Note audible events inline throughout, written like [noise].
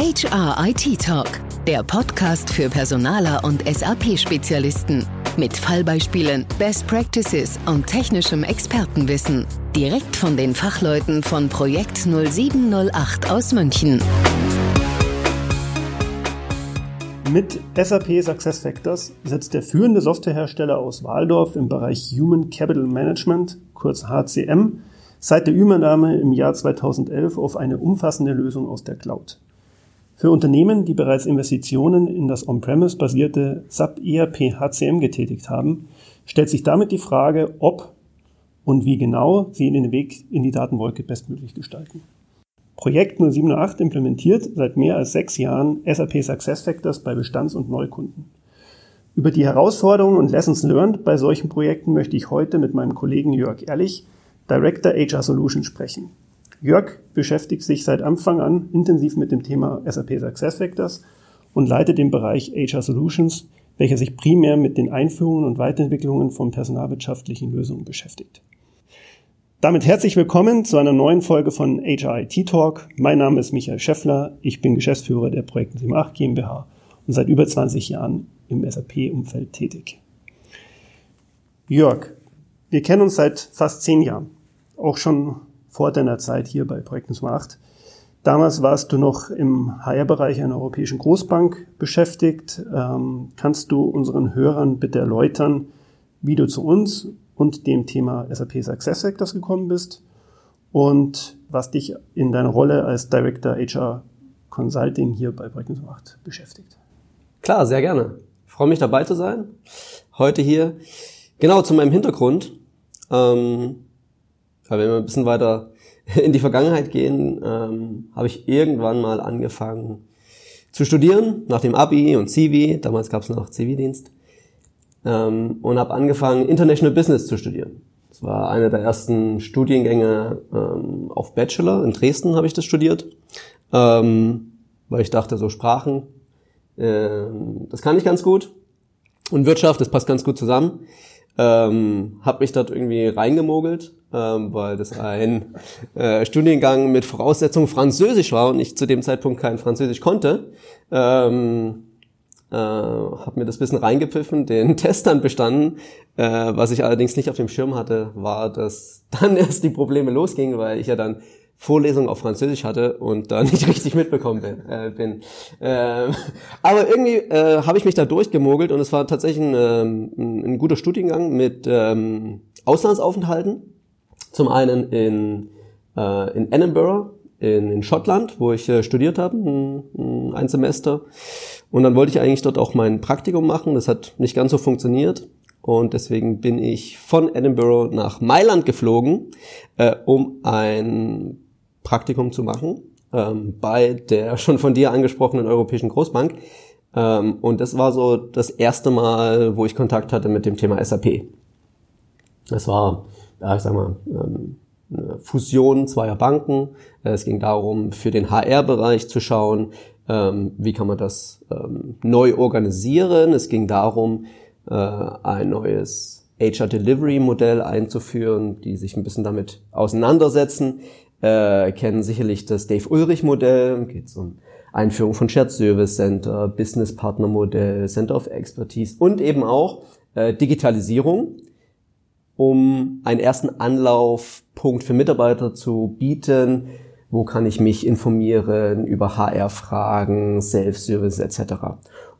HR IT Talk, der Podcast für Personaler und SAP-Spezialisten. Mit Fallbeispielen, Best Practices und technischem Expertenwissen. Direkt von den Fachleuten von Projekt 0708 aus München. Mit SAP SuccessFactors setzt der führende Softwarehersteller aus Waldorf im Bereich Human Capital Management, kurz HCM, seit der Übernahme im Jahr 2011 auf eine umfassende Lösung aus der Cloud. Für Unternehmen, die bereits Investitionen in das On-Premise-basierte SAP ERP HCM getätigt haben, stellt sich damit die Frage, ob und wie genau sie den Weg in die Datenwolke bestmöglich gestalten. Projekt 0708 implementiert seit mehr als sechs Jahren SAP SuccessFactors bei Bestands- und Neukunden. Über die Herausforderungen und Lessons learned bei solchen Projekten möchte ich heute mit meinem Kollegen Jörg Ehrlich Director HR Solutions sprechen. Jörg beschäftigt sich seit Anfang an intensiv mit dem Thema SAP SuccessFactors und leitet den Bereich HR Solutions, welcher sich primär mit den Einführungen und Weiterentwicklungen von personalwirtschaftlichen Lösungen beschäftigt. Damit herzlich willkommen zu einer neuen Folge von HR IT Talk. Mein Name ist Michael Schäffler. Ich bin Geschäftsführer der Projekt 78 GmbH und seit über 20 Jahren im SAP-Umfeld tätig. Jörg, wir kennen uns seit fast zehn Jahren auch schon vor deiner Zeit hier bei Projekt 8. Damals warst du noch im HR-Bereich einer europäischen Großbank beschäftigt. Ähm, kannst du unseren Hörern bitte erläutern, wie du zu uns und dem Thema SAP Success Factors gekommen bist und was dich in deiner Rolle als Director HR Consulting hier bei Projekt 8 beschäftigt? Klar, sehr gerne. Ich freue mich dabei zu sein. Heute hier. Genau zu meinem Hintergrund. Ähm, weil wenn wir ein bisschen weiter [laughs] in die Vergangenheit gehen, ähm, habe ich irgendwann mal angefangen zu studieren, nach dem Abi und Civi, damals gab es noch Zivildienst, ähm, und habe angefangen, International Business zu studieren. Das war einer der ersten Studiengänge ähm, auf Bachelor. In Dresden habe ich das studiert, ähm, weil ich dachte, so Sprachen, äh, das kann ich ganz gut. Und Wirtschaft, das passt ganz gut zusammen. Ähm, habe mich dort irgendwie reingemogelt ähm, weil das ein äh, Studiengang mit Voraussetzung Französisch war und ich zu dem Zeitpunkt kein Französisch konnte. Ähm, äh, habe mir das bisschen reingepfiffen, den [laughs] Test dann bestanden. Äh, was ich allerdings nicht auf dem Schirm hatte, war, dass dann [laughs] erst die Probleme losgingen, weil ich ja dann Vorlesungen auf Französisch hatte und da [laughs] nicht richtig mitbekommen bin. Äh, bin. Äh, [laughs] aber irgendwie äh, habe ich mich da durchgemogelt und es war tatsächlich ein, ähm, ein guter Studiengang mit ähm, Auslandsaufenthalten zum einen in, äh, in Edinburgh, in, in Schottland, wo ich äh, studiert habe, ein, ein Semester. Und dann wollte ich eigentlich dort auch mein Praktikum machen. Das hat nicht ganz so funktioniert. Und deswegen bin ich von Edinburgh nach Mailand geflogen, äh, um ein Praktikum zu machen ähm, bei der [laughs] schon von dir angesprochenen Europäischen Großbank. Ähm, und das war so das erste Mal, wo ich Kontakt hatte mit dem Thema SAP. Das war ja, ich sag mal, ähm, eine Fusion zweier Banken. Es ging darum, für den HR-Bereich zu schauen, ähm, wie kann man das ähm, neu organisieren. Es ging darum, äh, ein neues HR-Delivery-Modell einzuführen, die sich ein bisschen damit auseinandersetzen. Äh, kennen sicherlich das Dave Ulrich-Modell, geht um Einführung von Shared Service Center, Business Partner Modell, Center of Expertise und eben auch äh, Digitalisierung um einen ersten Anlaufpunkt für Mitarbeiter zu bieten. Wo kann ich mich informieren über HR-Fragen, Self-Service etc.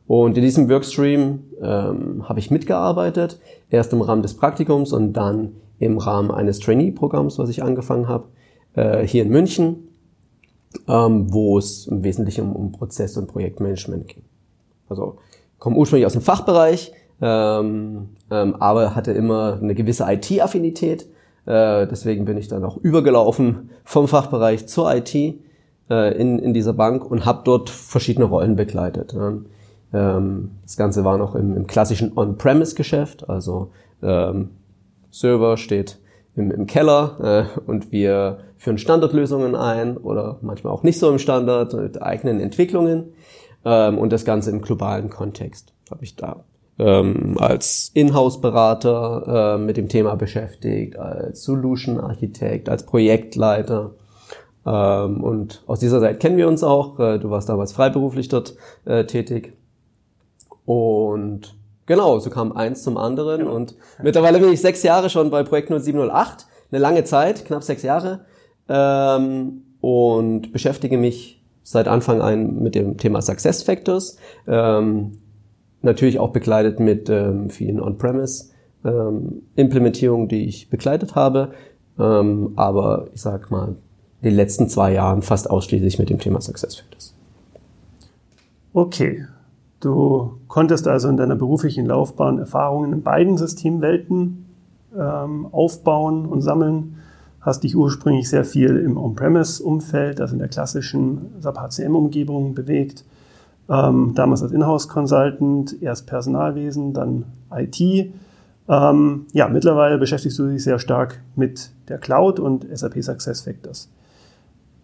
Und in diesem Workstream ähm, habe ich mitgearbeitet, erst im Rahmen des Praktikums und dann im Rahmen eines Trainee-Programms, was ich angefangen habe, äh, hier in München, ähm, wo es im Wesentlichen um, um Prozess- und Projektmanagement ging. Also komme ursprünglich aus dem Fachbereich, ähm, ähm, aber hatte immer eine gewisse IT-Affinität. Äh, deswegen bin ich dann auch übergelaufen vom Fachbereich zur IT äh, in, in dieser Bank und habe dort verschiedene Rollen begleitet. Ähm, das Ganze war noch im, im klassischen On-Premise-Geschäft, also ähm, Server steht im, im Keller äh, und wir führen Standardlösungen ein oder manchmal auch nicht so im Standard mit eigenen Entwicklungen ähm, und das Ganze im globalen Kontext habe ich da ähm, als Inhouse-Berater äh, mit dem Thema beschäftigt, als Solution-Architekt, als Projektleiter Ähm, und aus dieser Zeit kennen wir uns auch. Äh, du warst damals freiberuflich dort äh, tätig. Und genau, so kam eins zum anderen. Ja. Und mittlerweile bin ich sechs Jahre schon bei Projekt 0708. Eine lange Zeit, knapp sechs Jahre. Ähm, und beschäftige mich seit Anfang an mit dem Thema Success Factors. Ähm, natürlich auch begleitet mit ähm, vielen On-Premise ähm, Implementierungen, die ich begleitet habe. Ähm, aber ich sag mal, in den letzten zwei Jahren fast ausschließlich mit dem Thema Success Factors. Okay. Du konntest also in deiner beruflichen Laufbahn Erfahrungen in beiden Systemwelten ähm, aufbauen und sammeln. Hast dich ursprünglich sehr viel im On-Premise-Umfeld, also in der klassischen SAP HCM-Umgebung bewegt. Ähm, damals als Inhouse-Consultant, erst Personalwesen, dann IT. Ähm, ja, mittlerweile beschäftigst du dich sehr stark mit der Cloud und SAP SuccessFactors.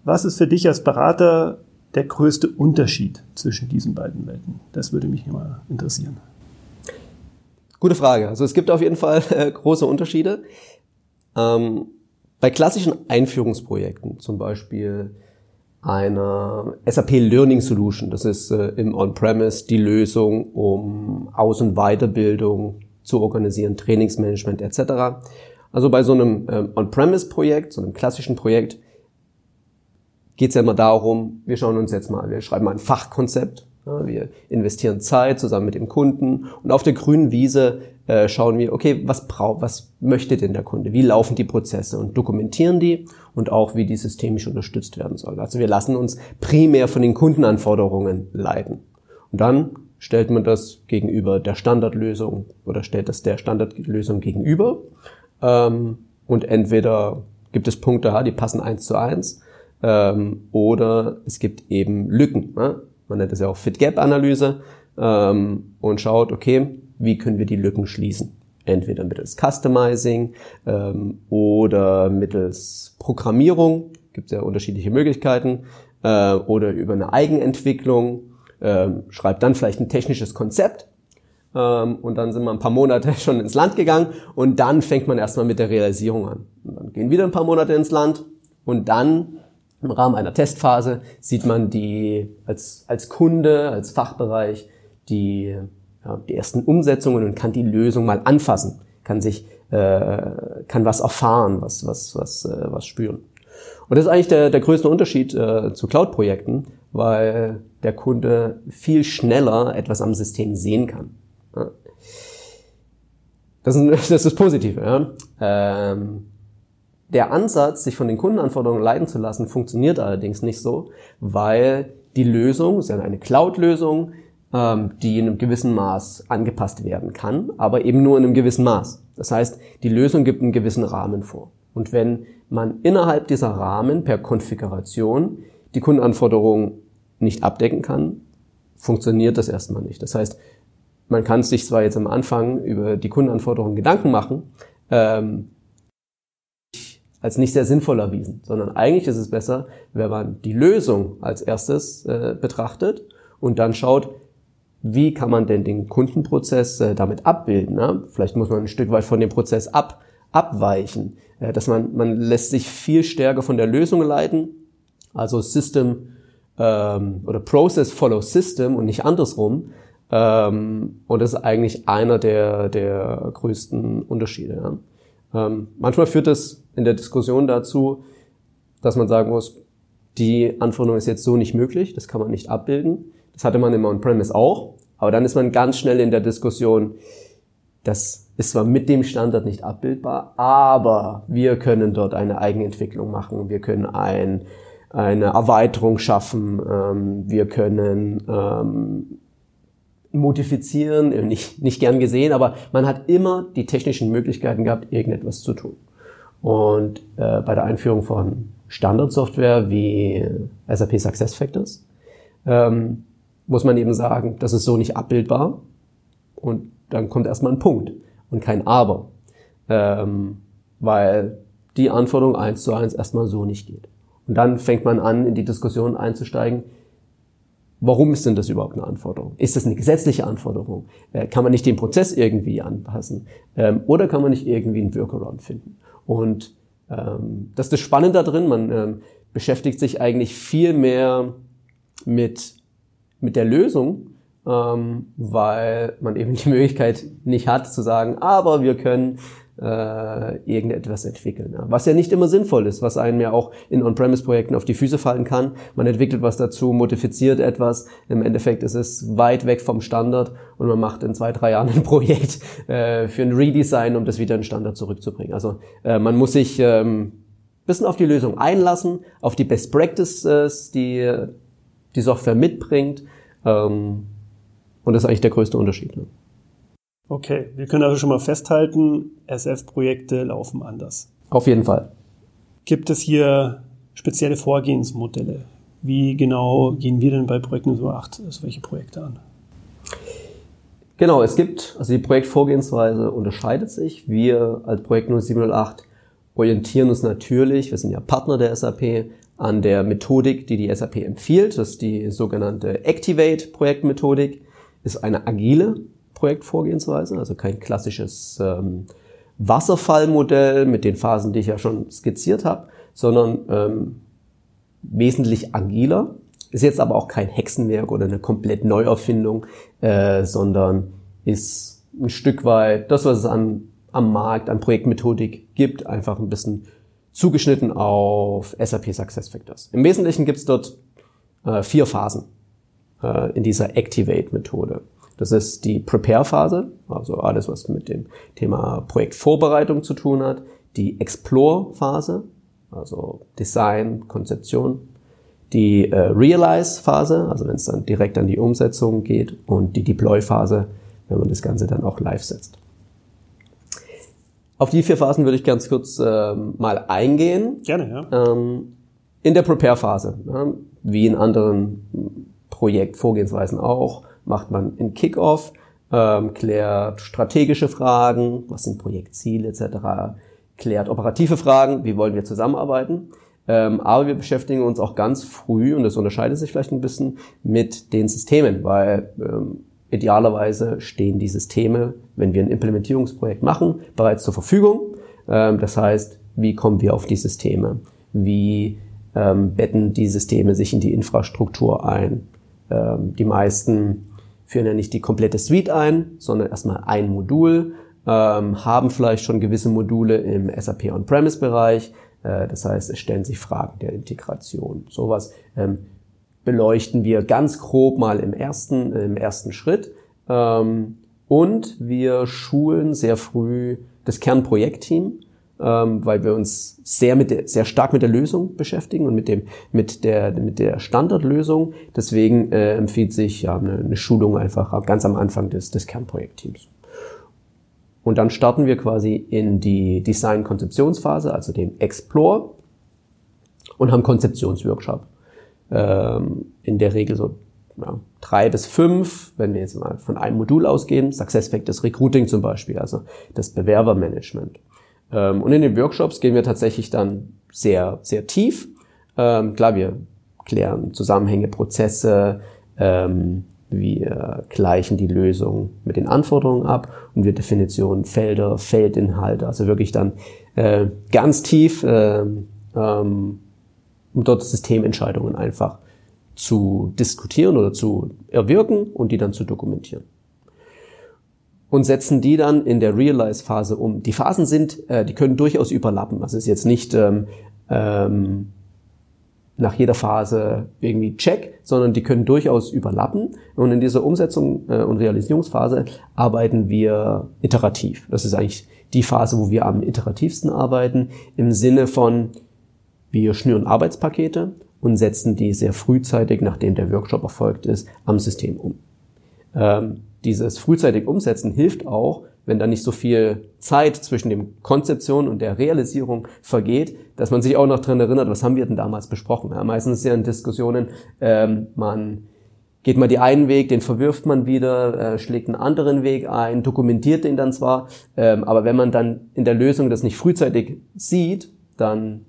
Was ist für dich als Berater der größte Unterschied zwischen diesen beiden Welten? Das würde mich immer interessieren. Gute Frage. Also es gibt auf jeden Fall äh, große Unterschiede. Ähm, bei klassischen Einführungsprojekten, zum Beispiel einer SAP Learning Solution, das ist äh, im On-Premise die Lösung, um Aus- und Weiterbildung zu organisieren, Trainingsmanagement etc. Also bei so einem ähm, On-Premise-Projekt, so einem klassischen Projekt, geht es ja immer darum, wir schauen uns jetzt mal, wir schreiben mal ein Fachkonzept, ja, wir investieren Zeit zusammen mit dem Kunden und auf der grünen Wiese äh, schauen wir, okay, was braucht, was möchte denn der Kunde? Wie laufen die Prozesse und dokumentieren die und auch wie die systemisch unterstützt werden soll. Also wir lassen uns primär von den Kundenanforderungen leiten. Und dann stellt man das gegenüber der Standardlösung oder stellt das der Standardlösung gegenüber. Ähm, und entweder gibt es Punkte, die passen eins zu eins ähm, oder es gibt eben Lücken. Ne? Man nennt das ja auch Fit-Gap-Analyse ähm, und schaut, okay, wie können wir die Lücken schließen? Entweder mittels Customizing ähm, oder mittels Programmierung, gibt ja unterschiedliche Möglichkeiten, äh, oder über eine Eigenentwicklung, äh, schreibt dann vielleicht ein technisches Konzept ähm, und dann sind wir ein paar Monate [laughs] schon ins Land gegangen und dann fängt man erstmal mit der Realisierung an. Und dann gehen wieder ein paar Monate ins Land und dann im Rahmen einer Testphase sieht man die als, als Kunde, als Fachbereich die, ja, die ersten Umsetzungen und kann die Lösung mal anfassen, kann sich, äh, kann was erfahren, was, was, was, äh, was spüren. Und das ist eigentlich der, der größte Unterschied äh, zu Cloud-Projekten, weil der Kunde viel schneller etwas am System sehen kann. Ja. Das, ist, [laughs] das ist positiv. Ja. Ähm, der Ansatz, sich von den Kundenanforderungen leiten zu lassen, funktioniert allerdings nicht so, weil die Lösung, ist ja eine Cloud-Lösung, ähm, die in einem gewissen Maß angepasst werden kann, aber eben nur in einem gewissen Maß. Das heißt, die Lösung gibt einen gewissen Rahmen vor. Und wenn man innerhalb dieser Rahmen per Konfiguration die Kundenanforderungen nicht abdecken kann, funktioniert das erstmal nicht. Das heißt, man kann sich zwar jetzt am Anfang über die Kundenanforderungen Gedanken machen, ähm, als nicht sehr sinnvoll erwiesen, sondern eigentlich ist es besser, wenn man die Lösung als erstes äh, betrachtet und dann schaut, wie kann man denn den Kundenprozess äh, damit abbilden. Ne? Vielleicht muss man ein Stück weit von dem Prozess ab, abweichen, äh, dass man, man lässt sich viel stärker von der Lösung leiten, also System ähm, oder Process follow System und nicht andersrum. Ähm, und das ist eigentlich einer der, der größten Unterschiede. Ja? Ähm, manchmal führt es in der Diskussion dazu, dass man sagen muss, die Anforderung ist jetzt so nicht möglich, das kann man nicht abbilden. Das hatte man im On-Premise auch, aber dann ist man ganz schnell in der Diskussion, das ist zwar mit dem Standard nicht abbildbar, aber wir können dort eine Eigenentwicklung machen, wir können ein, eine Erweiterung schaffen, ähm, wir können ähm, modifizieren, äh, nicht, nicht gern gesehen, aber man hat immer die technischen Möglichkeiten gehabt, irgendetwas zu tun. Und äh, bei der Einführung von Standardsoftware wie SAP SuccessFactors ähm, muss man eben sagen, das ist so nicht abbildbar. Und dann kommt erstmal ein Punkt und kein Aber. Ähm, weil die Anforderung eins zu eins erstmal so nicht geht. Und dann fängt man an, in die Diskussion einzusteigen, Warum ist denn das überhaupt eine Anforderung? Ist das eine gesetzliche Anforderung? Äh, kann man nicht den Prozess irgendwie anpassen? Ähm, oder kann man nicht irgendwie einen Workaround finden? Und ähm, das ist das Spannende da drin. Man, ähm, beschäftigt sich eigentlich viel mehr mit, mit der Lösung, ähm, weil man eben die Möglichkeit nicht hat zu sagen, aber wir können äh, irgendetwas entwickeln. Was ja nicht immer sinnvoll ist, was einem ja auch in On-Premise-Projekten auf die Füße fallen kann. Man entwickelt was dazu, modifiziert etwas. Im Endeffekt ist es weit weg vom Standard und man macht in zwei, drei Jahren ein [laughs] Projekt äh, für ein Redesign, um das wieder in Standard zurückzubringen. Also äh, man muss sich ähm, bisschen auf die Lösung einlassen, auf die Best Practices, die die Software mitbringt. Ähm, und das ist eigentlich der größte Unterschied. Ne? Okay, wir können also schon mal festhalten, SF-Projekte laufen anders. Auf jeden Fall. Gibt es hier spezielle Vorgehensmodelle? Wie genau gehen wir denn bei Projekten so 8 welche Projekte an? Genau, es gibt, also die Projektvorgehensweise unterscheidet sich. Wir als Projekt 0708 orientieren uns natürlich, wir sind ja Partner der SAP, an der Methodik, die die SAP empfiehlt. Das ist die sogenannte Activate-Projektmethodik, ist eine agile Projektvorgehensweise, also kein klassisches ähm, Wasserfallmodell mit den Phasen, die ich ja schon skizziert habe, sondern ähm, wesentlich agiler. Ist jetzt aber auch kein Hexenwerk oder eine komplett Neuerfindung, äh, sondern ist ein Stück weit das, was es an, am Markt an Projektmethodik gibt, einfach ein bisschen zugeschnitten auf SAP SuccessFactors. Im Wesentlichen gibt es dort äh, vier Phasen äh, in dieser Activate-Methode. Das ist die Prepare-Phase, also alles, was mit dem Thema Projektvorbereitung zu tun hat. Die Explore-Phase, also Design, Konzeption. Die äh, Realize-Phase, also wenn es dann direkt an die Umsetzung geht. Und die Deploy-Phase, wenn man das Ganze dann auch live setzt. Auf die vier Phasen würde ich ganz kurz äh, mal eingehen. Gerne, ja. Ähm, in der Prepare-Phase, ja, wie in anderen Projektvorgehensweisen auch, macht man in Kickoff, ähm, klärt strategische Fragen, was sind Projektziele etc., klärt operative Fragen, wie wollen wir zusammenarbeiten. Ähm, aber wir beschäftigen uns auch ganz früh, und das unterscheidet sich vielleicht ein bisschen, mit den Systemen, weil ähm, idealerweise stehen die Systeme, wenn wir ein Implementierungsprojekt machen, bereits zur Verfügung. Ähm, das heißt, wie kommen wir auf die Systeme? Wie ähm, betten die Systeme sich in die Infrastruktur ein? Ähm, die meisten führen ja nicht die komplette Suite ein, sondern erstmal ein Modul, ähm, haben vielleicht schon gewisse Module im SAP On-Premise-Bereich. Äh, das heißt, es stellen sich Fragen der Integration. Sowas ähm, beleuchten wir ganz grob mal im ersten, im ersten Schritt. Ähm, und wir schulen sehr früh das Kernprojektteam ähm, weil wir uns sehr mit der, sehr stark mit der Lösung beschäftigen und mit dem mit der mit der Standardlösung. Deswegen äh, empfiehlt sich ja eine, eine Schulung einfach ganz am Anfang des des Kernprojektteams. Und dann starten wir quasi in die Design-Konzeptionsphase, also dem Explore, und haben Konzeptionsworkshop. Ähm, in der Regel so ja, drei bis fünf, wenn wir jetzt mal von einem Modul ausgehen, SuccessFactors Recruiting zum Beispiel, also das Bewerbermanagement. Ähm, und in den Workshops gehen wir tatsächlich dann sehr, sehr tief. Ähm, klar, wir klären Zusammenhänge, Prozesse, ähm, wir gleichen die Lösung mit den Anforderungen ab und wir definieren Felder, Feldinhalte, also wirklich dann äh, ganz tief, äh, ähm, um dort Systementscheidungen einfach zu diskutieren oder zu erwirken und die dann zu dokumentieren und setzen die dann in der Realize-Phase um. Die Phasen sind, äh, die können durchaus überlappen. Das ist jetzt nicht ähm, ähm, nach jeder Phase irgendwie check, sondern die können durchaus überlappen. Und in dieser Umsetzung äh, und Realisierungsphase arbeiten wir iterativ. Das ist eigentlich die Phase, wo wir am iterativsten arbeiten, im Sinne von, wir schnüren Arbeitspakete und setzen die sehr frühzeitig, nachdem der Workshop erfolgt ist, am System um. Ähm, dieses frühzeitig Umsetzen hilft auch, wenn da nicht so viel Zeit zwischen dem Konzeption und der Realisierung vergeht, dass man sich auch noch dran erinnert, was haben wir denn damals besprochen. Ja, meistens ist ja in Diskussionen, ähm, man geht mal die einen Weg, den verwirft man wieder, äh, schlägt einen anderen Weg ein, dokumentiert den dann zwar, ähm, aber wenn man dann in der Lösung das nicht frühzeitig sieht, dann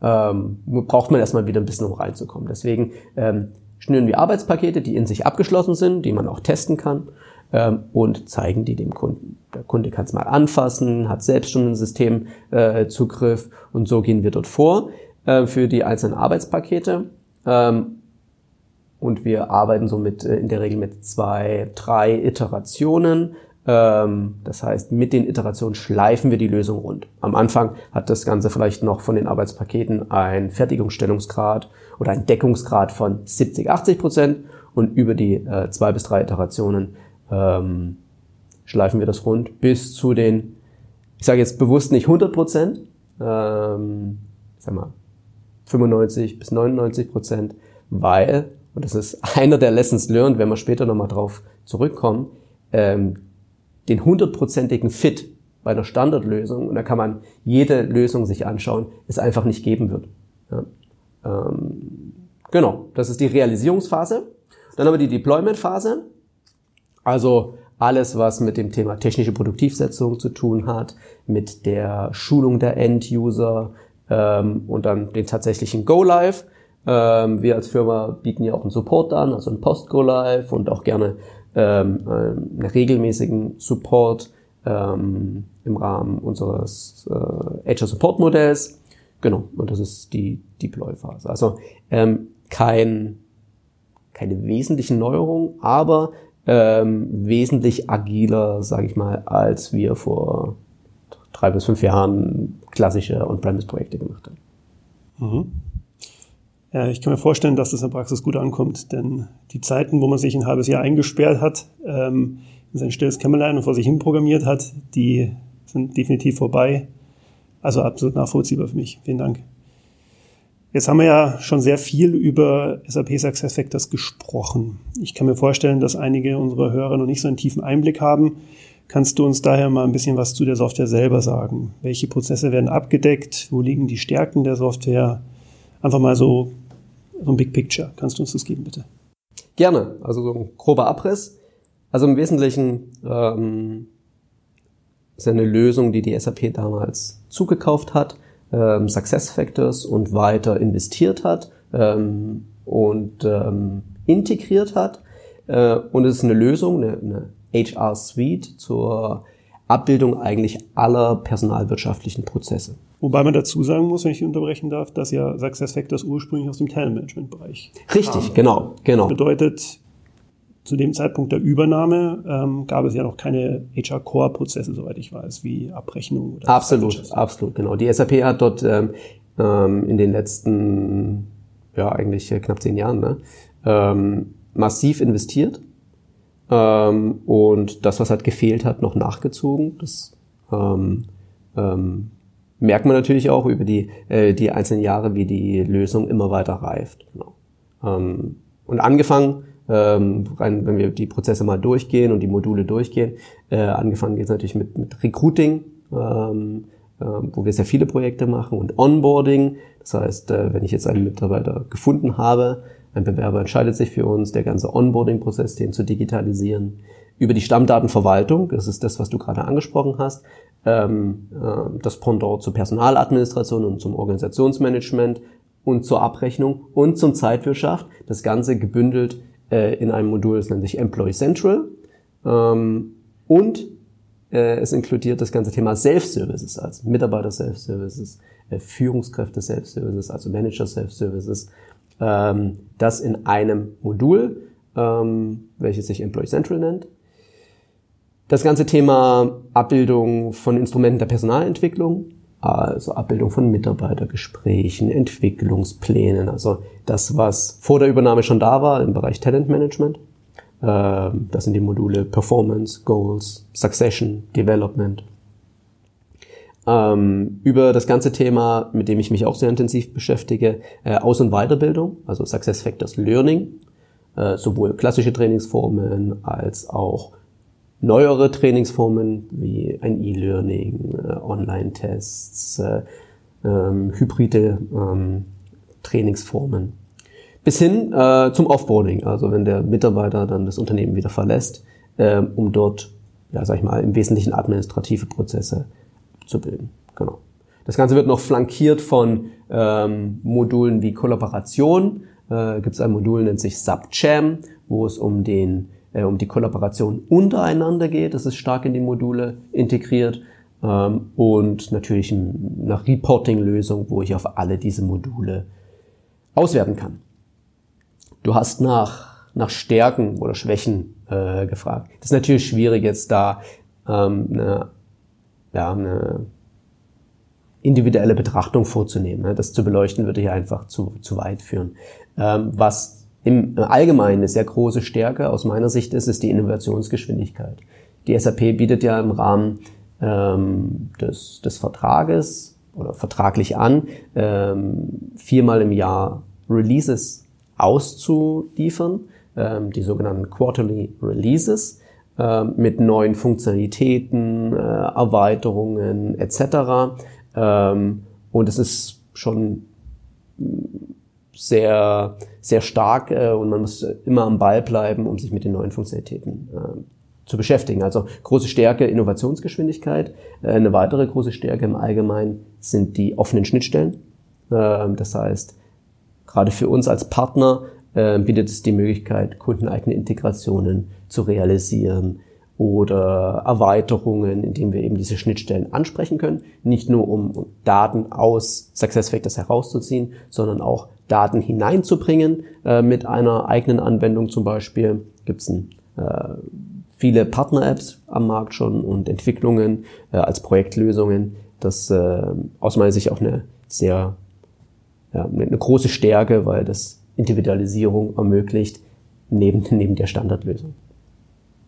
ähm, braucht man erstmal wieder ein bisschen um reinzukommen. Deswegen ähm, schnüren wir Arbeitspakete, die in sich abgeschlossen sind, die man auch testen kann ähm, und zeigen die dem Kunden. Der Kunde kann es mal anfassen, hat selbst schon einen Systemzugriff äh, und so gehen wir dort vor. äh, für die einzelnen Arbeitspakete. Ähm, und wir arbeiten somit äh, in der Regel mit zwei, drei Iterationen. Ähm, das heißt, mit den Iterationen schleifen wir die Lösung rund. Am Anfang hat das Ganze vielleicht noch von den Arbeitspaketen einen Fertigungsstellungsgrad oder einen Deckungsgrad von 70, 80 Prozent und über die äh, zwei bis drei Iterationen ähm, schleifen wir das rund bis zu den, ich sage jetzt bewusst nicht 100 Prozent, ähm, sag mal 95 bis 99 Prozent, weil, und das ist [laughs] einer der Lessons learned, wenn wir später nochmal drauf zurückkommen, ähm, den hundertprozentigen Fit bei einer Standardlösung, und da kann man jede Lösung sich anschauen, es einfach nicht geben wird. Ja. Ähm, genau, das ist die Realisierungsphase. Dann haben wir die Deployment-Phase. Also alles, was mit dem Thema technische Produktivsetzung zu tun hat, mit der Schulung der End-User ähm, und dann den tatsächlichen Go-Live. Ähm, wir als Firma bieten ja auch einen Support an, also einen Post-Go-Live und auch gerne ähm, einen regelmäßigen Support ähm, im Rahmen unseres äh, Azure Support Modells. Genau, und das ist die Deploy-Phase. Also ähm, kein, keine wesentlichen Neuerungen, aber ähm, wesentlich agiler, sage ich mal, als wir vor drei bis fünf Jahren klassische On-Premise-Projekte gemacht haben. Mhm. Ja, ich kann mir vorstellen, dass das in der Praxis gut ankommt, denn die Zeiten, wo man sich ein halbes Jahr eingesperrt hat, ähm, in sein stilles Kämmerlein und vor sich hin programmiert hat, die sind definitiv vorbei. Also absolut nachvollziehbar für mich. Vielen Dank. Jetzt haben wir ja schon sehr viel über SAP SuccessFactors gesprochen. Ich kann mir vorstellen, dass einige unserer Hörer noch nicht so einen tiefen Einblick haben. Kannst du uns daher mal ein bisschen was zu der Software selber sagen? Welche Prozesse werden abgedeckt? Wo liegen die Stärken der Software? Einfach mal so, so ein Big Picture. Kannst du uns das geben, bitte? Gerne. Also so ein grober Abriss. Also im Wesentlichen ähm, ist eine Lösung, die die SAP damals zugekauft hat ähm, Success Factors und weiter investiert hat ähm, und ähm, integriert hat. Äh, und es ist eine Lösung, eine, eine HR Suite zur Abbildung eigentlich aller personalwirtschaftlichen Prozesse. Wobei man dazu sagen muss, wenn ich unterbrechen darf, dass ja SuccessFactors ursprünglich aus dem Talentmanagement-Bereich Richtig, kam. genau, genau. Das bedeutet, zu dem Zeitpunkt der Übernahme ähm, gab es ja noch keine HR-Core-Prozesse, soweit ich weiß, wie Abrechnung. Oder absolut, absolut, genau. Die SAP hat dort ähm, ähm, in den letzten, ja eigentlich knapp zehn Jahren, ne, ähm, massiv investiert ähm, und das, was halt gefehlt hat, noch nachgezogen. Das ähm, ähm, merkt man natürlich auch über die, äh, die einzelnen Jahre, wie die Lösung immer weiter reift. Genau. Ähm, und angefangen ähm, rein, wenn wir die Prozesse mal durchgehen und die Module durchgehen. Äh, angefangen geht es natürlich mit, mit Recruiting, ähm, äh, wo wir sehr viele Projekte machen und Onboarding. Das heißt, äh, wenn ich jetzt einen Mitarbeiter gefunden habe, ein Bewerber entscheidet sich für uns, der ganze Onboarding-Prozess, den zu digitalisieren. Über die Stammdatenverwaltung, das ist das, was du gerade angesprochen hast, ähm, äh, das Pendant zur Personaladministration und zum Organisationsmanagement und zur Abrechnung und zum Zeitwirtschaft. Das Ganze gebündelt äh, in einem Modul, das nennt sich Employee Central. Ähm, und äh, es inkludiert das ganze Thema Self-Services, also Mitarbeiter-Self-Services, äh, Führungskräfte-Self-Services, also Manager-Self-Services. Ähm, das in einem Modul, ähm, welches sich Employee Central nennt. Das ganze Thema Abbildung von Instrumenten der Personalentwicklung, also Abbildung von Mitarbeitergesprächen, Entwicklungsplänen, also das, was vor der Übernahme schon da war im Bereich Talentmanagement. Ähm, das sind die Module Performance, Goals, Succession, Development. Ähm, über das ganze Thema, mit dem ich mich auch sehr intensiv beschäftige, äh, Aus- und Weiterbildung, also Success Factors Learning, äh, sowohl klassische Trainingsformen als auch neuere Trainingsformen wie ein E-Learning, äh, Online-Tests, äh, ähm, hybride ähm, Trainingsformen. Bis hin äh, zum Offboarding, also wenn der Mitarbeiter dann das Unternehmen wieder verlässt, äh, um dort, ja, sag ich mal, im Wesentlichen administrative Prozesse abzubilden. Genau. Das Ganze wird noch flankiert von ähm, Modulen wie Kollaboration. Äh, Gibt es ein Modul, nennt sich SubCham, wo es um den um die Kollaboration untereinander geht. Das ist stark in die Module integriert. ähm, und natürlich eine Reporting-Lösung, wo ich auf alle diese Module auswerten kann. Du hast nach, nach Stärken oder Schwächen äh, gefragt. Das ist natürlich schwierig, jetzt da ähm, eine, ja, eine individuelle Betrachtung vorzunehmen. Ne? Das zu beleuchten würde hier einfach zu, zu weit führen. Ähm, was im Allgemeinen eine sehr große Stärke aus meiner Sicht ist, ist die Innovationsgeschwindigkeit. Die SAP bietet ja im Rahmen ähm, des, des Vertrages oder vertraglich an, ähm, viermal im Jahr Releases auszuliefern, ähm, die sogenannten Quarterly Releases äh, mit neuen Funktionalitäten, äh, Erweiterungen etc. Ähm, und es ist schon sehr, sehr stark äh, und man muss immer am Ball bleiben, um sich mit den neuen Funktionalitäten äh, zu beschäftigen. Also große Stärke Innovationsgeschwindigkeit. Äh, eine weitere große Stärke im Allgemeinen sind die offenen Schnittstellen. Äh, das heißt, gerade für uns als Partner äh, bietet es die Möglichkeit, kundeneigene Integrationen zu realisieren, oder Erweiterungen, indem wir eben diese Schnittstellen ansprechen können. Nicht nur um Daten aus SuccessFactors herauszuziehen, sondern auch Daten hineinzubringen äh, mit einer eigenen Anwendung zum Beispiel. Gibt es äh, viele Partner-Apps am Markt schon und Entwicklungen äh, als Projektlösungen. Das äh, aus meiner Sicht auch eine sehr ja, eine große Stärke, weil das Individualisierung ermöglicht neben, [laughs] neben der Standardlösung.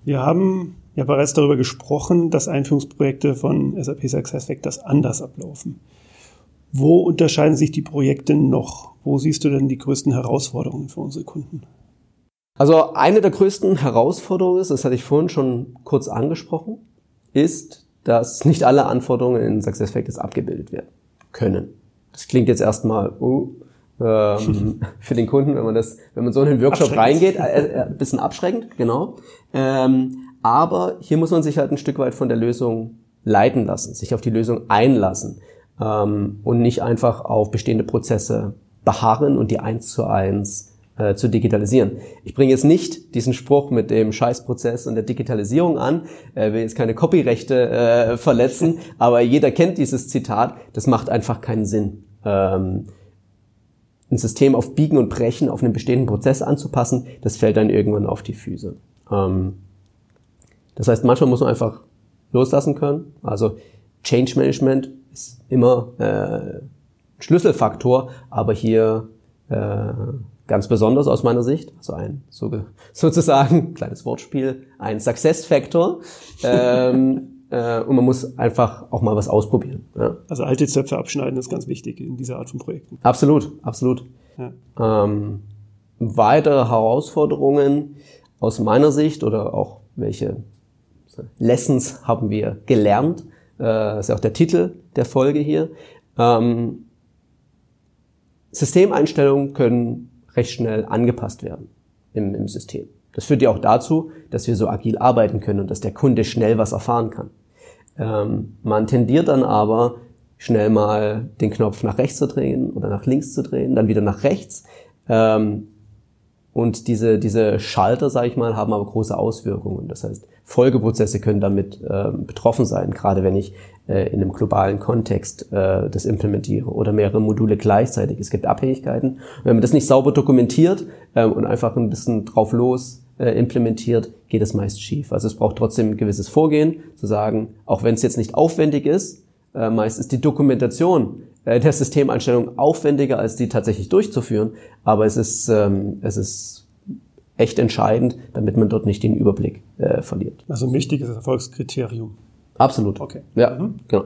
Wir haben ja bereits darüber gesprochen, dass Einführungsprojekte von SAP SuccessFactors anders ablaufen. Wo unterscheiden sich die Projekte noch? Wo siehst du denn die größten Herausforderungen für unsere Kunden? Also eine der größten Herausforderungen ist, das hatte ich vorhin schon kurz angesprochen, ist, dass nicht alle Anforderungen in SuccessFactors abgebildet werden können. Das klingt jetzt erstmal uh, ähm, [laughs] für den Kunden, wenn man das, wenn man so in den Workshop reingeht, äh, äh, ein bisschen abschreckend, genau. Ähm, aber hier muss man sich halt ein Stück weit von der Lösung leiten lassen, sich auf die Lösung einlassen ähm, und nicht einfach auf bestehende Prozesse beharren und die eins zu eins äh, zu digitalisieren. Ich bringe jetzt nicht diesen Spruch mit dem Scheißprozess und der Digitalisierung an, äh, will jetzt keine Copyrechte äh, verletzen, [laughs] aber jeder kennt dieses Zitat, das macht einfach keinen Sinn. Ähm, ein System auf Biegen und Brechen auf einen bestehenden Prozess anzupassen, das fällt dann irgendwann auf die Füße. Ähm, das heißt, manchmal muss man einfach loslassen können. Also Change Management ist immer äh, Schlüsselfaktor, aber hier äh, ganz besonders aus meiner Sicht, also ein so, [laughs] sozusagen kleines Wortspiel, ein Success Factor. Ähm, [laughs] äh, und man muss einfach auch mal was ausprobieren. Ja. Also alte Zöpfe abschneiden ist ganz wichtig in dieser Art von Projekten. Absolut, absolut. Ja. Ähm, weitere Herausforderungen aus meiner Sicht oder auch welche Lessons haben wir gelernt. Äh, das ist ja auch der Titel der Folge hier. Ähm, Systemeinstellungen können recht schnell angepasst werden im, im System. Das führt ja auch dazu, dass wir so agil arbeiten können und dass der Kunde schnell was erfahren kann. Ähm, man tendiert dann aber schnell mal den Knopf nach rechts zu drehen oder nach links zu drehen, dann wieder nach rechts. Ähm, und diese, diese Schalter, sage ich mal, haben aber große Auswirkungen. Das heißt, Folgeprozesse können damit äh, betroffen sein, gerade wenn ich äh, in einem globalen Kontext äh, das implementiere oder mehrere Module gleichzeitig. Es gibt Abhängigkeiten. Und wenn man das nicht sauber dokumentiert äh, und einfach ein bisschen drauf los äh, implementiert, geht es meist schief. Also es braucht trotzdem ein gewisses Vorgehen, zu sagen, auch wenn es jetzt nicht aufwendig ist, äh, meist ist die Dokumentation äh, der Systemeinstellung aufwendiger, als die tatsächlich durchzuführen. Aber es ist, ähm, es ist echt entscheidend, damit man dort nicht den Überblick äh, verliert. Also ein wichtiges Erfolgskriterium. Absolut. Okay. Ja, mhm. genau.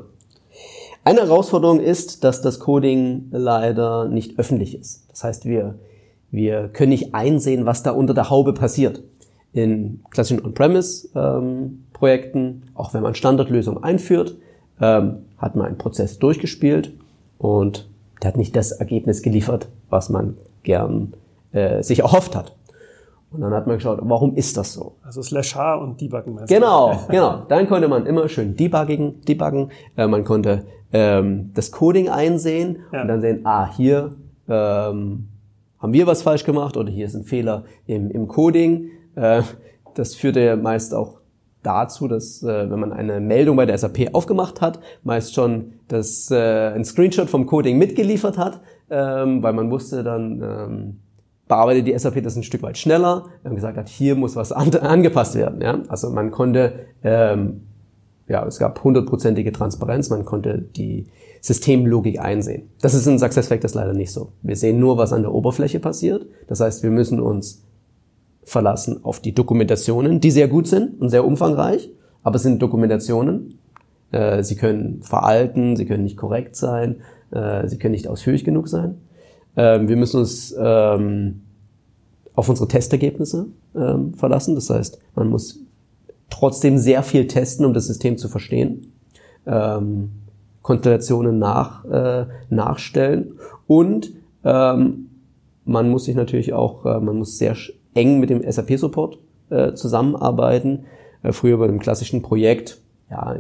Eine Herausforderung ist, dass das Coding leider nicht öffentlich ist. Das heißt, wir, wir können nicht einsehen, was da unter der Haube passiert. In klassischen On-Premise-Projekten, ähm, auch wenn man Standardlösungen einführt, ähm, hat man einen Prozess durchgespielt und der hat nicht das Ergebnis geliefert, was man gern äh, sich erhofft hat. Und dann hat man geschaut, warum ist das so? Also slash H und debuggen. Genau, genau. Dann konnte man immer schön debuggen, debuggen. Äh, man konnte ähm, das Coding einsehen ja. und dann sehen, ah, hier ähm, haben wir was falsch gemacht oder hier ist ein Fehler im, im Coding. Äh, das führte meist auch dazu, dass äh, wenn man eine Meldung bei der SAP aufgemacht hat, meist schon das äh, ein Screenshot vom Coding mitgeliefert hat, ähm, weil man wusste dann ähm, bearbeitet die SAP das ein Stück weit schneller und gesagt hat, hier muss was an, angepasst werden. Ja? Also man konnte ähm, ja, es gab hundertprozentige Transparenz, man konnte die Systemlogik einsehen. Das ist in SuccessFactors leider nicht so. Wir sehen nur, was an der Oberfläche passiert. Das heißt, wir müssen uns verlassen auf die Dokumentationen, die sehr gut sind und sehr umfangreich, aber es sind Dokumentationen. Äh, sie können veralten, sie können nicht korrekt sein, äh, sie können nicht ausführlich genug sein. Ähm, wir müssen uns ähm, auf unsere Testergebnisse ähm, verlassen. Das heißt, man muss trotzdem sehr viel testen, um das System zu verstehen. Ähm, Konstellationen nach, äh, nachstellen und ähm, man muss sich natürlich auch, äh, man muss sehr eng mit dem SAP-Support äh, zusammenarbeiten. Äh, früher bei einem klassischen Projekt, ja,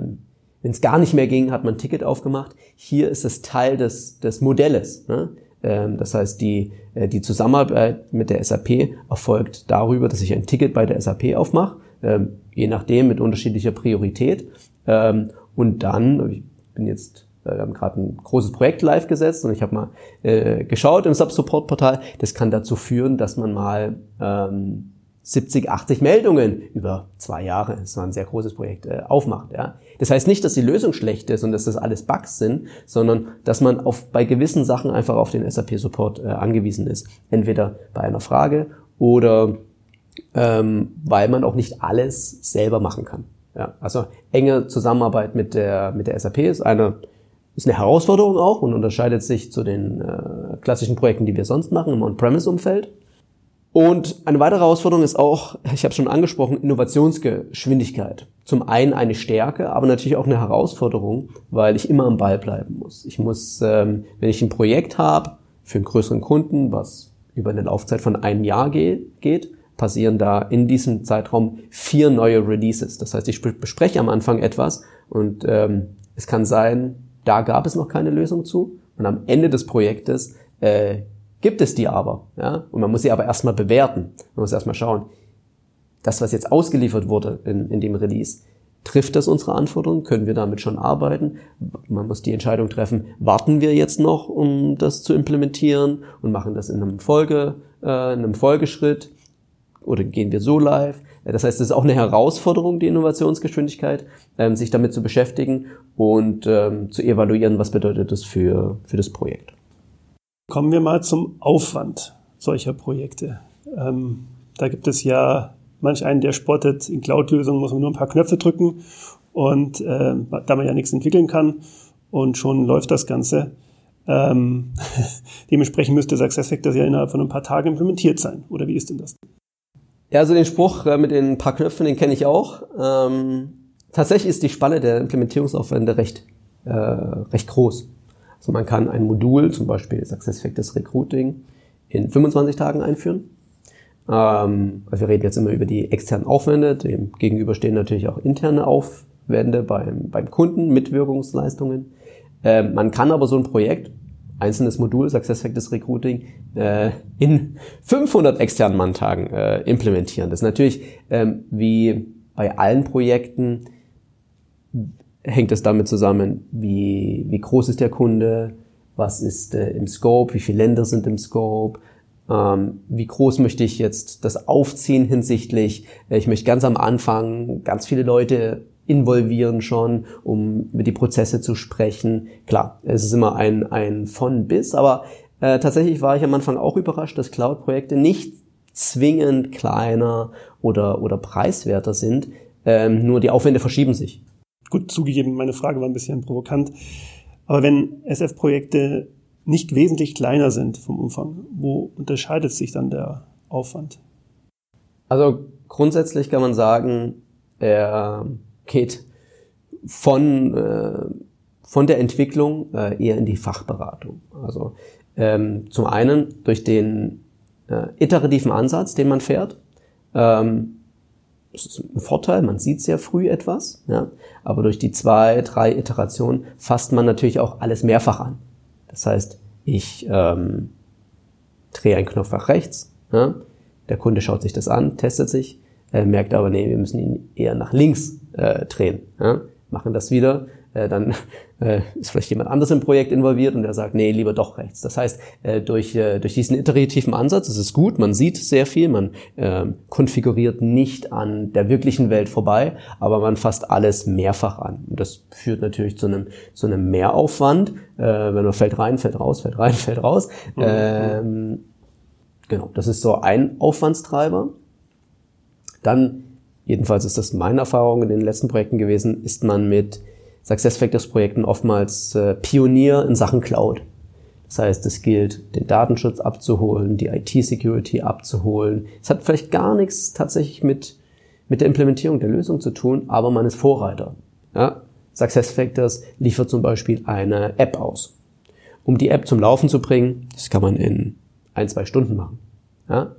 wenn es gar nicht mehr ging, hat man ein Ticket aufgemacht. Hier ist es Teil des, des Modells. Ne? Ähm, das heißt, die, äh, die Zusammenarbeit mit der SAP erfolgt darüber, dass ich ein Ticket bei der SAP aufmache ähm, je nachdem mit unterschiedlicher Priorität. Ähm, und dann, ich bin jetzt, äh, wir haben gerade ein großes Projekt live gesetzt und ich habe mal äh, geschaut im Sub-Support-Portal, das kann dazu führen, dass man mal ähm, 70, 80 Meldungen über zwei Jahre, das war ein sehr großes Projekt, äh, aufmacht. Ja. Das heißt nicht, dass die Lösung schlecht ist und dass das alles Bugs sind, sondern dass man auf, bei gewissen Sachen einfach auf den SAP-Support äh, angewiesen ist. Entweder bei einer Frage oder ähm, weil man auch nicht alles selber machen kann. Ja, also enge Zusammenarbeit mit der, mit der SAP ist eine, ist eine Herausforderung auch und unterscheidet sich zu den äh, klassischen Projekten, die wir sonst machen im On-Premise-Umfeld. Und eine weitere Herausforderung ist auch, ich habe schon angesprochen, Innovationsgeschwindigkeit. Zum einen eine Stärke, aber natürlich auch eine Herausforderung, weil ich immer am Ball bleiben muss. Ich muss, ähm, wenn ich ein Projekt habe für einen größeren Kunden, was über eine Laufzeit von einem Jahr geht, passieren da in diesem Zeitraum vier neue Releases. Das heißt, ich bespreche am Anfang etwas und ähm, es kann sein, da gab es noch keine Lösung zu und am Ende des Projektes äh, gibt es die aber. Ja? Und man muss sie aber erstmal bewerten. Man muss erstmal schauen, das, was jetzt ausgeliefert wurde in, in dem Release, trifft das unsere Anforderungen? Können wir damit schon arbeiten? Man muss die Entscheidung treffen, warten wir jetzt noch, um das zu implementieren und machen das in einem Folge, äh, in einem Folgeschritt oder gehen wir so live? Das heißt, es ist auch eine Herausforderung, die Innovationsgeschwindigkeit, ähm, sich damit zu beschäftigen und ähm, zu evaluieren, was bedeutet das für, für das Projekt. Kommen wir mal zum Aufwand solcher Projekte. Ähm, da gibt es ja manch einen, der spottet, in Cloud-Lösungen muss man nur ein paar Knöpfe drücken und äh, da man ja nichts entwickeln kann und schon läuft das Ganze. Ähm, [laughs] dementsprechend müsste SuccessFactors ja innerhalb von ein paar Tagen implementiert sein. Oder wie ist denn das? Ja, also den Spruch äh, mit den paar Knöpfen, den kenne ich auch. Ähm, tatsächlich ist die Spanne der Implementierungsaufwände recht, äh, recht groß. Also man kann ein Modul, zum Beispiel SuccessFactors Recruiting, in 25 Tagen einführen. Ähm, also wir reden jetzt immer über die externen Aufwände, dem gegenüber stehen natürlich auch interne Aufwände beim, beim Kunden, Mitwirkungsleistungen. Ähm, man kann aber so ein Projekt einzelnes Modul SuccessFactors Recruiting äh, in 500 externen Manntagen äh, implementieren. Das ist natürlich ähm, wie bei allen Projekten hängt es damit zusammen, wie, wie groß ist der Kunde, was ist äh, im Scope, wie viele Länder sind im Scope, ähm, wie groß möchte ich jetzt das aufziehen hinsichtlich, äh, ich möchte ganz am Anfang ganz viele Leute involvieren schon, um über die Prozesse zu sprechen. Klar, es ist immer ein, ein von bis, aber äh, tatsächlich war ich am Anfang auch überrascht, dass Cloud-Projekte nicht zwingend kleiner oder, oder preiswerter sind, ähm, nur die Aufwände verschieben sich. Gut, zugegeben, meine Frage war ein bisschen provokant. Aber wenn SF-Projekte nicht wesentlich kleiner sind vom Umfang, wo unterscheidet sich dann der Aufwand? Also grundsätzlich kann man sagen, er geht von, äh, von der Entwicklung äh, eher in die Fachberatung. Also ähm, zum einen durch den äh, iterativen Ansatz, den man fährt. Ähm, das ist ein Vorteil, man sieht sehr früh etwas, ja, aber durch die zwei, drei Iterationen fasst man natürlich auch alles mehrfach an. Das heißt, ich ähm, drehe einen Knopf nach rechts, ja, der Kunde schaut sich das an, testet sich, äh, merkt aber, nee, wir müssen ihn eher nach links äh, drehen. Ja? Machen das wieder, äh, dann äh, ist vielleicht jemand anderes im Projekt involviert und der sagt, nee, lieber doch rechts. Das heißt, äh, durch, äh, durch diesen iterativen Ansatz ist es gut, man sieht sehr viel, man äh, konfiguriert nicht an der wirklichen Welt vorbei, aber man fasst alles mehrfach an. Und das führt natürlich zu einem, zu einem Mehraufwand, äh, wenn man fällt rein, fällt raus, fällt rein, [laughs] fällt raus. Mhm. Ähm, genau, das ist so ein Aufwandstreiber. Dann, jedenfalls ist das meine Erfahrung in den letzten Projekten gewesen, ist man mit SuccessFactors Projekten oftmals äh, Pionier in Sachen Cloud. Das heißt, es gilt, den Datenschutz abzuholen, die IT-Security abzuholen. Es hat vielleicht gar nichts tatsächlich mit, mit der Implementierung der Lösung zu tun, aber man ist Vorreiter. Ja? SuccessFactors liefert zum Beispiel eine App aus. Um die App zum Laufen zu bringen, das kann man in ein, zwei Stunden machen. Ja?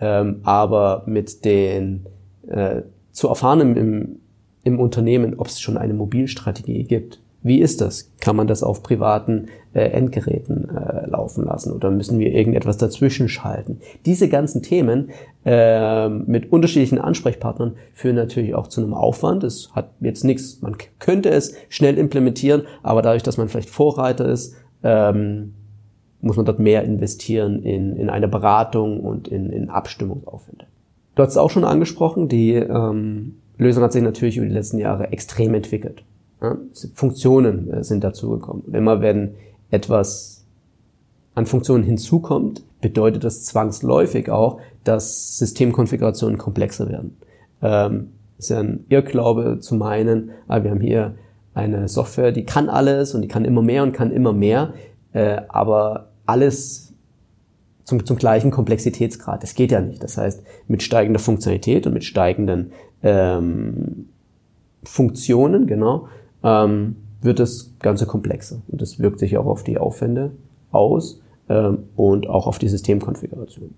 Ähm, aber mit den äh, zu erfahren im, im Unternehmen, ob es schon eine Mobilstrategie gibt. Wie ist das? Kann man das auf privaten äh, Endgeräten äh, laufen lassen oder müssen wir irgendetwas dazwischen schalten? Diese ganzen Themen äh, mit unterschiedlichen Ansprechpartnern führen natürlich auch zu einem Aufwand. Es hat jetzt nichts, man könnte es schnell implementieren, aber dadurch, dass man vielleicht Vorreiter ist, ähm, muss man dort mehr investieren in, in eine Beratung und in, in Abstimmungsaufwände. Du hast es auch schon angesprochen, die ähm, Lösung hat sich natürlich über die letzten Jahre extrem entwickelt. Funktionen äh, sind dazugekommen. Immer wenn etwas an Funktionen hinzukommt, bedeutet das zwangsläufig auch, dass Systemkonfigurationen komplexer werden. Ähm, ist ja ein Irrglaube zu meinen, ah, wir haben hier eine Software, die kann alles und die kann immer mehr und kann immer mehr, äh, aber alles zum, zum gleichen Komplexitätsgrad. Das geht ja nicht. Das heißt, mit steigender Funktionalität und mit steigenden ähm, Funktionen, genau, ähm, wird das Ganze komplexer. Und das wirkt sich auch auf die Aufwände aus ähm, und auch auf die Systemkonfiguration.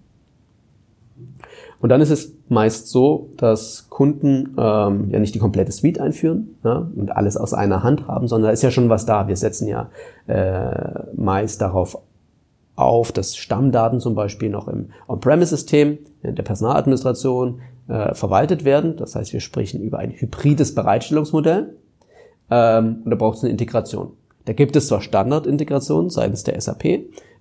Und dann ist es meist so, dass Kunden ähm, ja nicht die komplette Suite einführen ja, und alles aus einer Hand haben, sondern da ist ja schon was da. Wir setzen ja äh, meist darauf auf, dass Stammdaten zum Beispiel noch im On-Premise-System der Personaladministration äh, verwaltet werden. Das heißt, wir sprechen über ein hybrides Bereitstellungsmodell ähm, und da braucht es eine Integration. Da gibt es zwar Standardintegrationen seitens der SAP,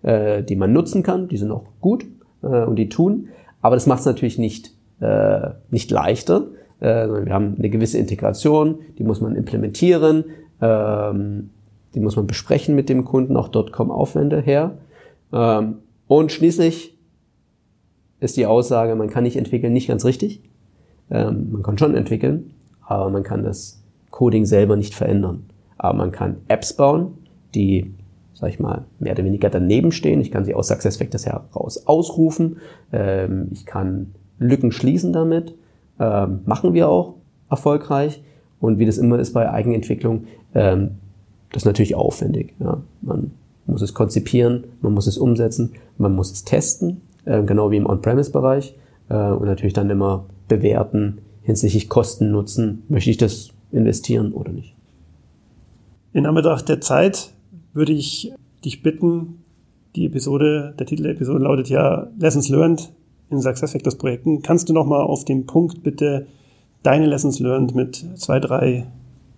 äh, die man nutzen kann, die sind auch gut äh, und die tun, aber das macht es natürlich nicht, äh, nicht leichter. Äh, wir haben eine gewisse Integration, die muss man implementieren, ähm, die muss man besprechen mit dem Kunden, auch dort kommen Aufwände her. Ähm, und schließlich ist die Aussage, man kann nicht entwickeln, nicht ganz richtig. Ähm, man kann schon entwickeln, aber man kann das Coding selber nicht verändern. Aber man kann Apps bauen, die, sag ich mal, mehr oder weniger daneben stehen. Ich kann sie aus SuccessFactors heraus ausrufen. Ähm, ich kann Lücken schließen damit. Ähm, machen wir auch erfolgreich. Und wie das immer ist bei Eigenentwicklung, ähm, das ist natürlich aufwendig. Ja. Man muss es konzipieren, man muss es umsetzen, man muss es testen, äh, genau wie im On-Premise-Bereich äh, und natürlich dann immer bewerten hinsichtlich Kosten, Nutzen, möchte ich das investieren oder nicht. In Anbetracht der Zeit würde ich dich bitten, die Episode, der Titel der Episode lautet ja Lessons Learned in SuccessFactors Projekten. Kannst du nochmal auf den Punkt bitte deine Lessons Learned mit zwei, drei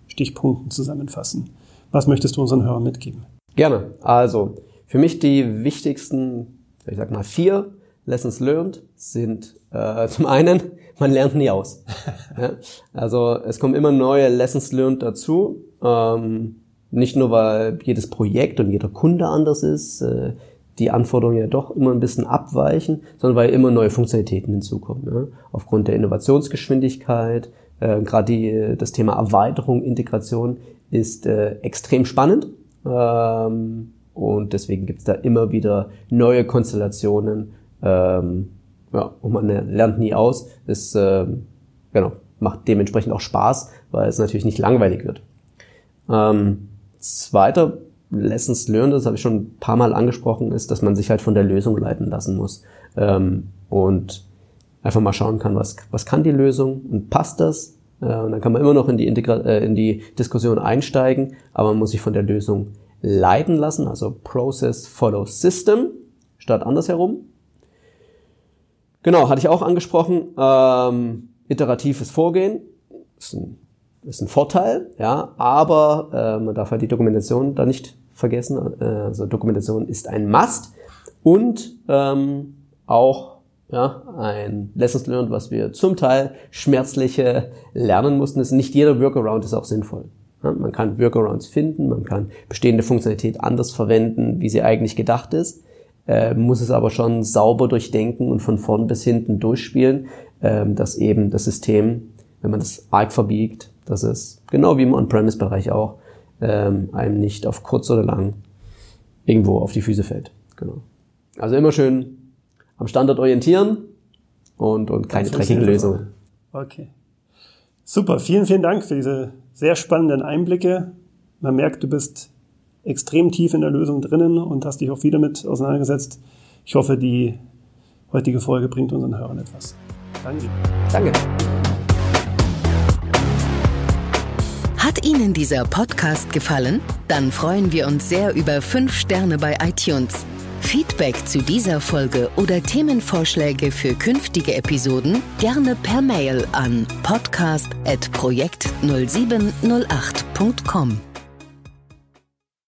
Stichpunkten zusammenfassen? Was möchtest du unseren Hörern mitgeben? Gerne. Also, für mich die wichtigsten, ich sag mal, vier Lessons learned sind äh, [laughs] zum einen, man lernt nie aus. [laughs] ja? Also es kommen immer neue Lessons learned dazu. Ähm, nicht nur, weil jedes Projekt und jeder Kunde anders ist, äh, die Anforderungen ja doch immer ein bisschen abweichen, sondern weil immer neue Funktionalitäten hinzukommen. Ja? Aufgrund der Innovationsgeschwindigkeit, äh, gerade das Thema Erweiterung, Integration ist äh, extrem spannend ähm, und deswegen gibt es da immer wieder neue Konstellationen. Ähm, ja, und man lernt nie aus. Es ähm, genau, macht dementsprechend auch Spaß, weil es natürlich nicht langweilig wird. Ähm, zweiter Lessons learned, das habe ich schon ein paar Mal angesprochen, ist, dass man sich halt von der Lösung leiten lassen muss. Ähm, und einfach mal schauen kann, was, was kann die Lösung und passt das? Äh, und dann kann man immer noch in die, Integra äh, in die Diskussion einsteigen, aber man muss sich von der Lösung leiten lassen, also Process Follows System statt andersherum. Genau, hatte ich auch angesprochen. Ähm, iteratives Vorgehen ist ein, ist ein Vorteil, ja, aber äh, man darf halt die Dokumentation da nicht vergessen. Äh, also Dokumentation ist ein Must und ähm, auch ja, ein Lessons learned, was wir zum Teil schmerzliche lernen mussten, ist nicht jeder Workaround ist auch sinnvoll. Ja, man kann Workarounds finden, man kann bestehende Funktionalität anders verwenden, wie sie eigentlich gedacht ist, äh, muss es aber schon sauber durchdenken und von vorn bis hinten durchspielen, äh, dass eben das System, wenn man das arg verbiegt, dass es, genau wie im On-Premise-Bereich auch, ähm, einem nicht auf kurz oder lang irgendwo auf die Füße fällt. Genau. Also immer schön am Standort orientieren und, und keine dreckigen Lösungen. Okay. Super, vielen, vielen Dank für diese sehr spannenden Einblicke. Man merkt, du bist extrem tief in der Lösung drinnen und hast dich auch wieder mit auseinandergesetzt. Ich hoffe, die heutige Folge bringt unseren Hörern etwas. Danke. Danke. Hat Ihnen dieser Podcast gefallen? Dann freuen wir uns sehr über 5 Sterne bei iTunes. Feedback zu dieser Folge oder Themenvorschläge für künftige Episoden gerne per Mail an podcast.projekt0708.com.